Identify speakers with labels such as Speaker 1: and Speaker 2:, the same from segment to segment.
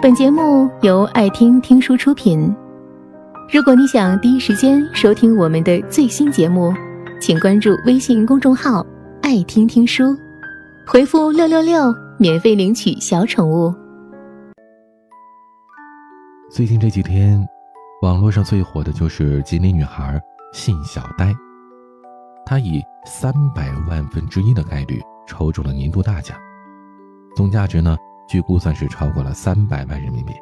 Speaker 1: 本节目由爱听听书出品。如果你想第一时间收听我们的最新节目，请关注微信公众号“爱听听书”，回复“六六六”免费领取小宠物。
Speaker 2: 最近这几天，网络上最火的就是吉林女孩信小呆，她以三百万分之一的概率抽中了年度大奖，总价值呢？据估算是超过了三百万人民币。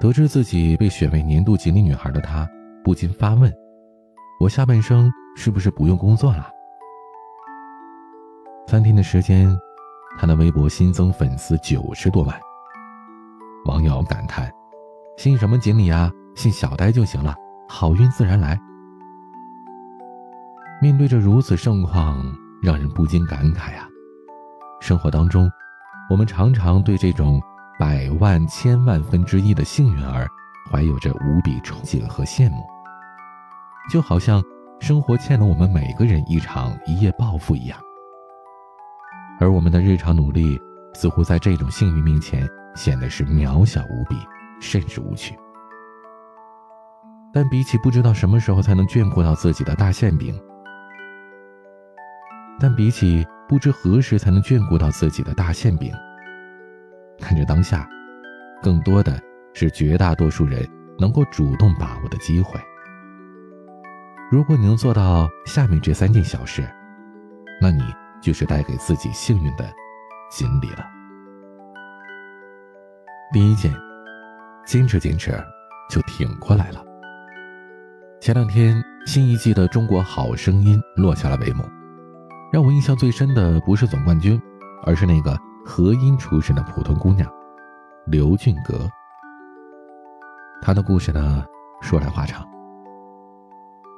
Speaker 2: 得知自己被选为年度锦鲤女孩的她，不禁发问：“我下半生是不是不用工作了？”三天的时间，她的微博新增粉丝九十多万。网友感叹：“姓什么锦鲤啊？姓小呆就行了，好运自然来。”面对着如此盛况，让人不禁感慨啊！生活当中。我们常常对这种百万、千万分之一的幸运儿，怀有着无比憧憬和羡慕，就好像生活欠了我们每个人一场一夜暴富一样。而我们的日常努力，似乎在这种幸运面前显得是渺小无比，甚至无趣。但比起不知道什么时候才能眷顾到自己的大馅饼，但比起……不知何时才能眷顾到自己的大馅饼。看着当下，更多的是绝大多数人能够主动把握的机会。如果你能做到下面这三件小事，那你就是带给自己幸运的锦鲤了。第一件，坚持坚持，就挺过来了。前两天，新一季的《中国好声音》落下了帷幕。让我印象最深的不是总冠军，而是那个和音出身的普通姑娘刘俊格。她的故事呢，说来话长。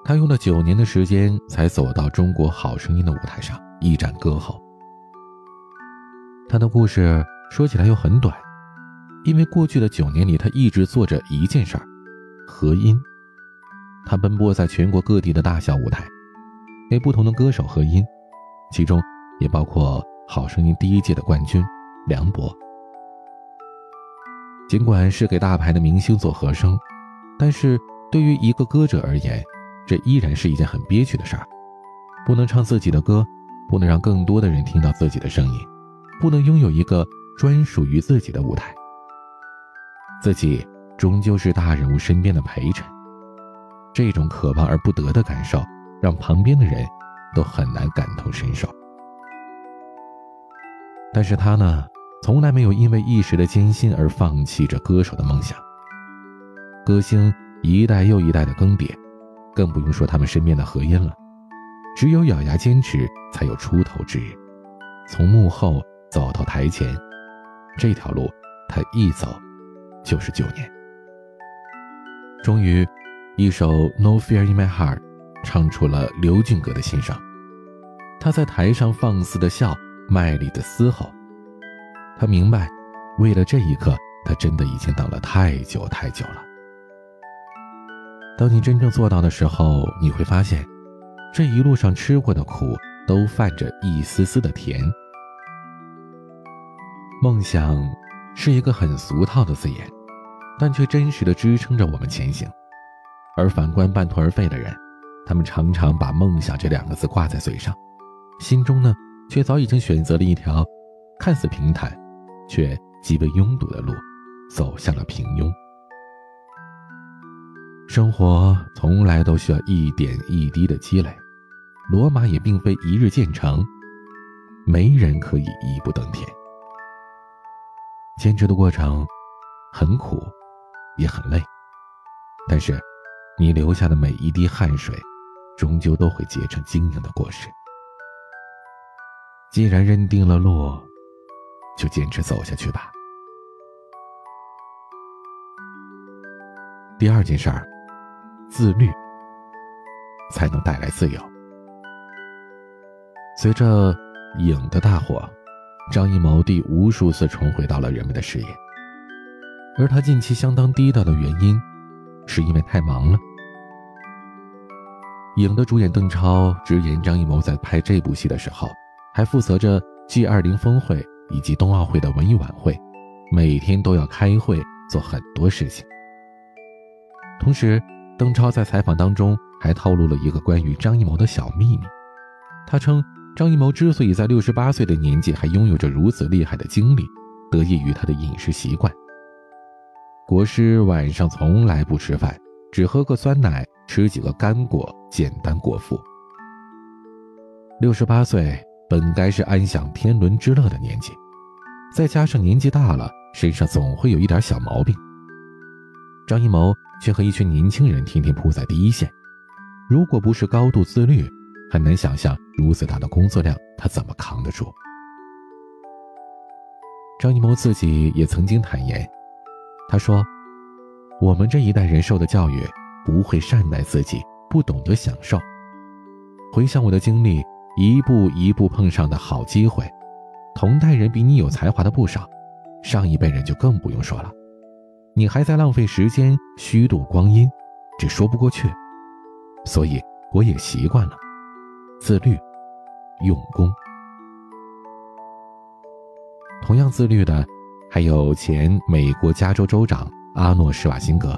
Speaker 2: 她用了九年的时间才走到《中国好声音》的舞台上一展歌喉。她的故事说起来又很短，因为过去的九年里，她一直做着一件事儿——和音。她奔波在全国各地的大小舞台，给不同的歌手和音。其中也包括《好声音》第一届的冠军梁博。尽管是给大牌的明星做和声，但是对于一个歌者而言，这依然是一件很憋屈的事儿。不能唱自己的歌，不能让更多的人听到自己的声音，不能拥有一个专属于自己的舞台。自己终究是大人物身边的陪衬，这种可望而不得的感受，让旁边的人。都很难感同身受，但是他呢，从来没有因为一时的艰辛而放弃着歌手的梦想。歌星一代又一代的更迭，更不用说他们身边的和音了。只有咬牙坚持，才有出头之日。从幕后走到台前，这条路他一走就是九年。终于，一首《No Fear in My Heart》唱出了刘俊格的心声。他在台上放肆的笑，卖力的嘶吼。他明白，为了这一刻，他真的已经等了太久太久了。当你真正做到的时候，你会发现，这一路上吃过的苦，都泛着一丝丝的甜。梦想是一个很俗套的字眼，但却真实的支撑着我们前行。而反观半途而废的人，他们常常把“梦想”这两个字挂在嘴上。心中呢，却早已经选择了一条看似平坦，却极为拥堵的路，走向了平庸。生活从来都需要一点一滴的积累，罗马也并非一日建成，没人可以一步登天。坚持的过程很苦，也很累，但是你留下的每一滴汗水，终究都会结成晶莹的果实。既然认定了路，就坚持走下去吧。第二件事儿，自律才能带来自由。随着影的大火，张艺谋第无数次重回到了人们的视野，而他近期相当低调的原因，是因为太忙了。影的主演邓超直言，张艺谋在拍这部戏的时候。还负责着 G 二零峰会以及冬奥会的文艺晚会，每天都要开会做很多事情。同时，邓超在采访当中还透露了一个关于张艺谋的小秘密。他称，张艺谋之所以在六十八岁的年纪还拥有着如此厉害的精力，得益于他的饮食习惯。国师晚上从来不吃饭，只喝个酸奶，吃几个干果，简单果腹。六十八岁本该是安享天伦之乐的年纪，再加上年纪大了，身上总会有一点小毛病。张艺谋却和一群年轻人天天扑在第一线，如果不是高度自律，很难想象如此大的工作量他怎么扛得住。张艺谋自己也曾经坦言，他说：“我们这一代人受的教育，不会善待自己，不懂得享受。回想我的经历，一步一步碰上的好机会，同代人比你有才华的不少，上一辈人就更不用说了。”你还在浪费时间、虚度光阴，这说不过去。所以我也习惯了自律、用功。同样自律的，还有前美国加州州长阿诺·施瓦辛格。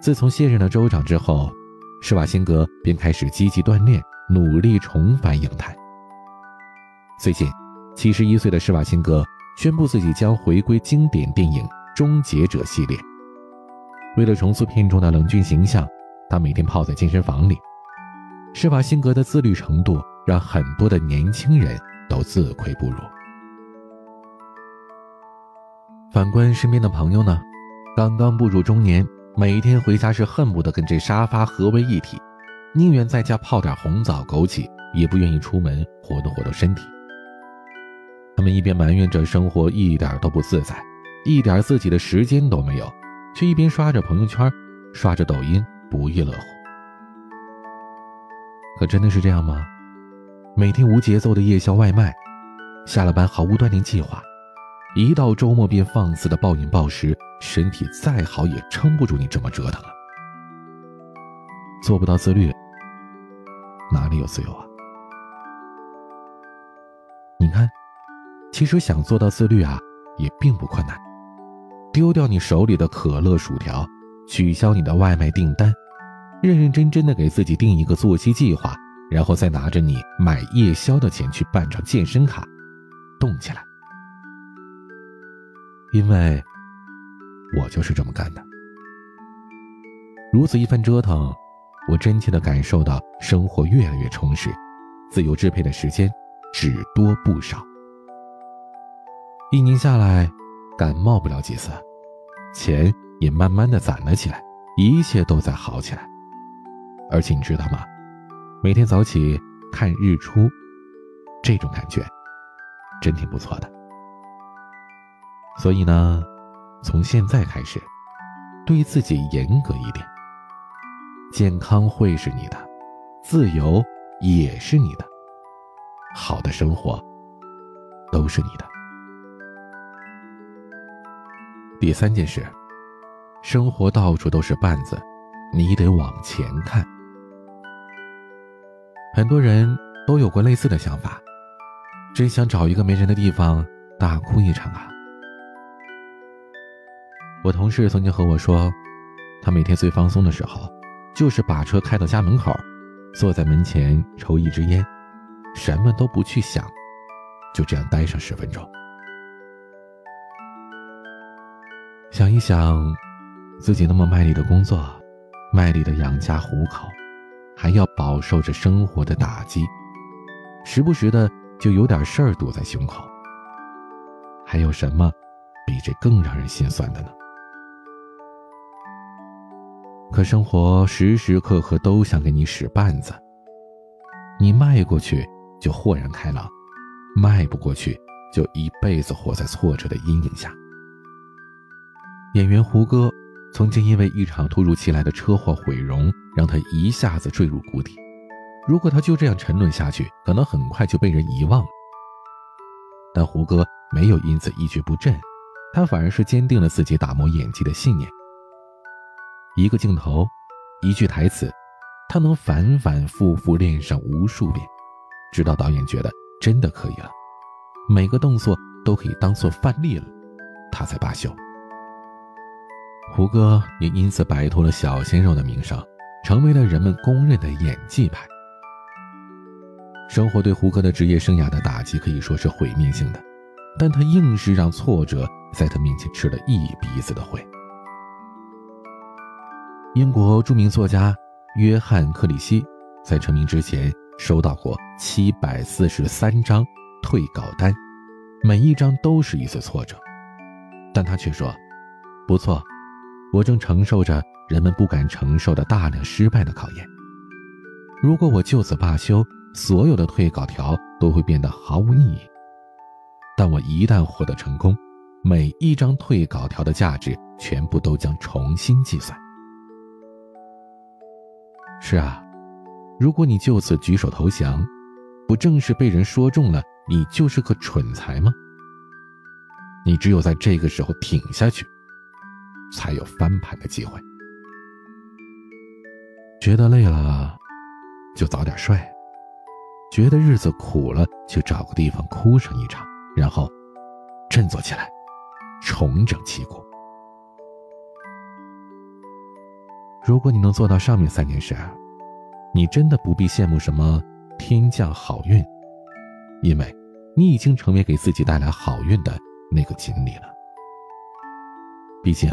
Speaker 2: 自从卸任了州长之后，施瓦辛格便开始积极锻炼，努力重返影坛。最近，七十一岁的施瓦辛格宣布自己将回归经典电影。终结者系列，为了重塑片中的冷峻形象，他每天泡在健身房里。施瓦辛格的自律程度让很多的年轻人都自愧不如。反观身边的朋友呢，刚刚步入中年，每天回家是恨不得跟这沙发合为一体，宁愿在家泡点红枣枸杞，也不愿意出门活动活动身体。他们一边埋怨着生活一点都不自在。一点自己的时间都没有，却一边刷着朋友圈，刷着抖音，不亦乐乎。可真的是这样吗？每天无节奏的夜宵外卖，下了班毫无锻炼计划，一到周末便放肆的暴饮暴食，身体再好也撑不住你这么折腾了！做不到自律，哪里有自由啊？你看，其实想做到自律啊，也并不困难。丢掉你手里的可乐、薯条，取消你的外卖订单，认认真真的给自己定一个作息计划，然后再拿着你买夜宵的钱去办张健身卡，动起来。因为，我就是这么干的。如此一番折腾，我真切的感受到生活越来越充实，自由支配的时间只多不少。一年下来。感冒不了几次，钱也慢慢的攒了起来，一切都在好起来。而且你知道吗？每天早起看日出，这种感觉真挺不错的。所以呢，从现在开始，对自己严格一点。健康会是你的，自由也是你的，好的生活都是你的。第三件事，生活到处都是绊子，你得往前看。很多人都有过类似的想法，真想找一个没人的地方大哭一场啊！我同事曾经和我说，他每天最放松的时候，就是把车开到家门口，坐在门前抽一支烟，什么都不去想，就这样待上十分钟。想一想，自己那么卖力的工作，卖力的养家糊口，还要饱受着生活的打击，时不时的就有点事儿堵在胸口。还有什么比这更让人心酸的呢？可生活时时刻刻都想给你使绊子，你迈过去就豁然开朗，迈不过去就一辈子活在挫折的阴影下。演员胡歌曾经因为一场突如其来的车祸毁容，让他一下子坠入谷底。如果他就这样沉沦下去，可能很快就被人遗忘了。但胡歌没有因此一蹶不振，他反而是坚定了自己打磨演技的信念。一个镜头，一句台词，他能反反复复练上无数遍，直到导演觉得真的可以了，每个动作都可以当做范例了。他才罢休。胡歌也因此摆脱了小鲜肉的名声，成为了人们公认的演技派。生活对胡歌的职业生涯的打击可以说是毁灭性的，但他硬是让挫折在他面前吃了一鼻子的灰。英国著名作家约翰·克里希在成名之前收到过七百四十三张退稿单，每一张都是一次挫折，但他却说：“不错，我正承受着人们不敢承受的大量失败的考验。如果我就此罢休。”所有的退稿条都会变得毫无意义，但我一旦获得成功，每一张退稿条的价值全部都将重新计算。是啊，如果你就此举手投降，不正是被人说中了你就是个蠢材吗？你只有在这个时候挺下去，才有翻盘的机会。觉得累了，就早点睡。觉得日子苦了，就找个地方哭上一场，然后振作起来，重整旗鼓。如果你能做到上面三件事，你真的不必羡慕什么天降好运，因为你已经成为给自己带来好运的那个锦鲤了。毕竟，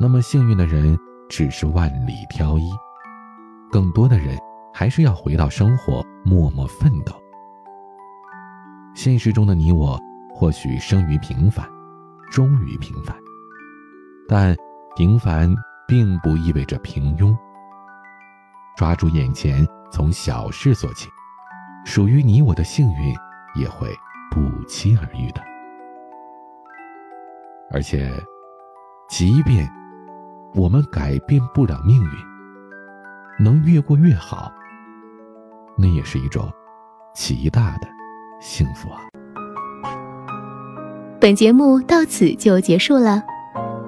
Speaker 2: 那么幸运的人只是万里挑一，更多的人。还是要回到生活，默默奋斗。现实中的你我，或许生于平凡，终于平凡，但平凡并不意味着平庸。抓住眼前，从小事做起，属于你我的幸运也会不期而遇的。而且，即便我们改变不了命运，能越过越好。那也是一种极大的幸福啊！
Speaker 1: 本节目到此就结束了，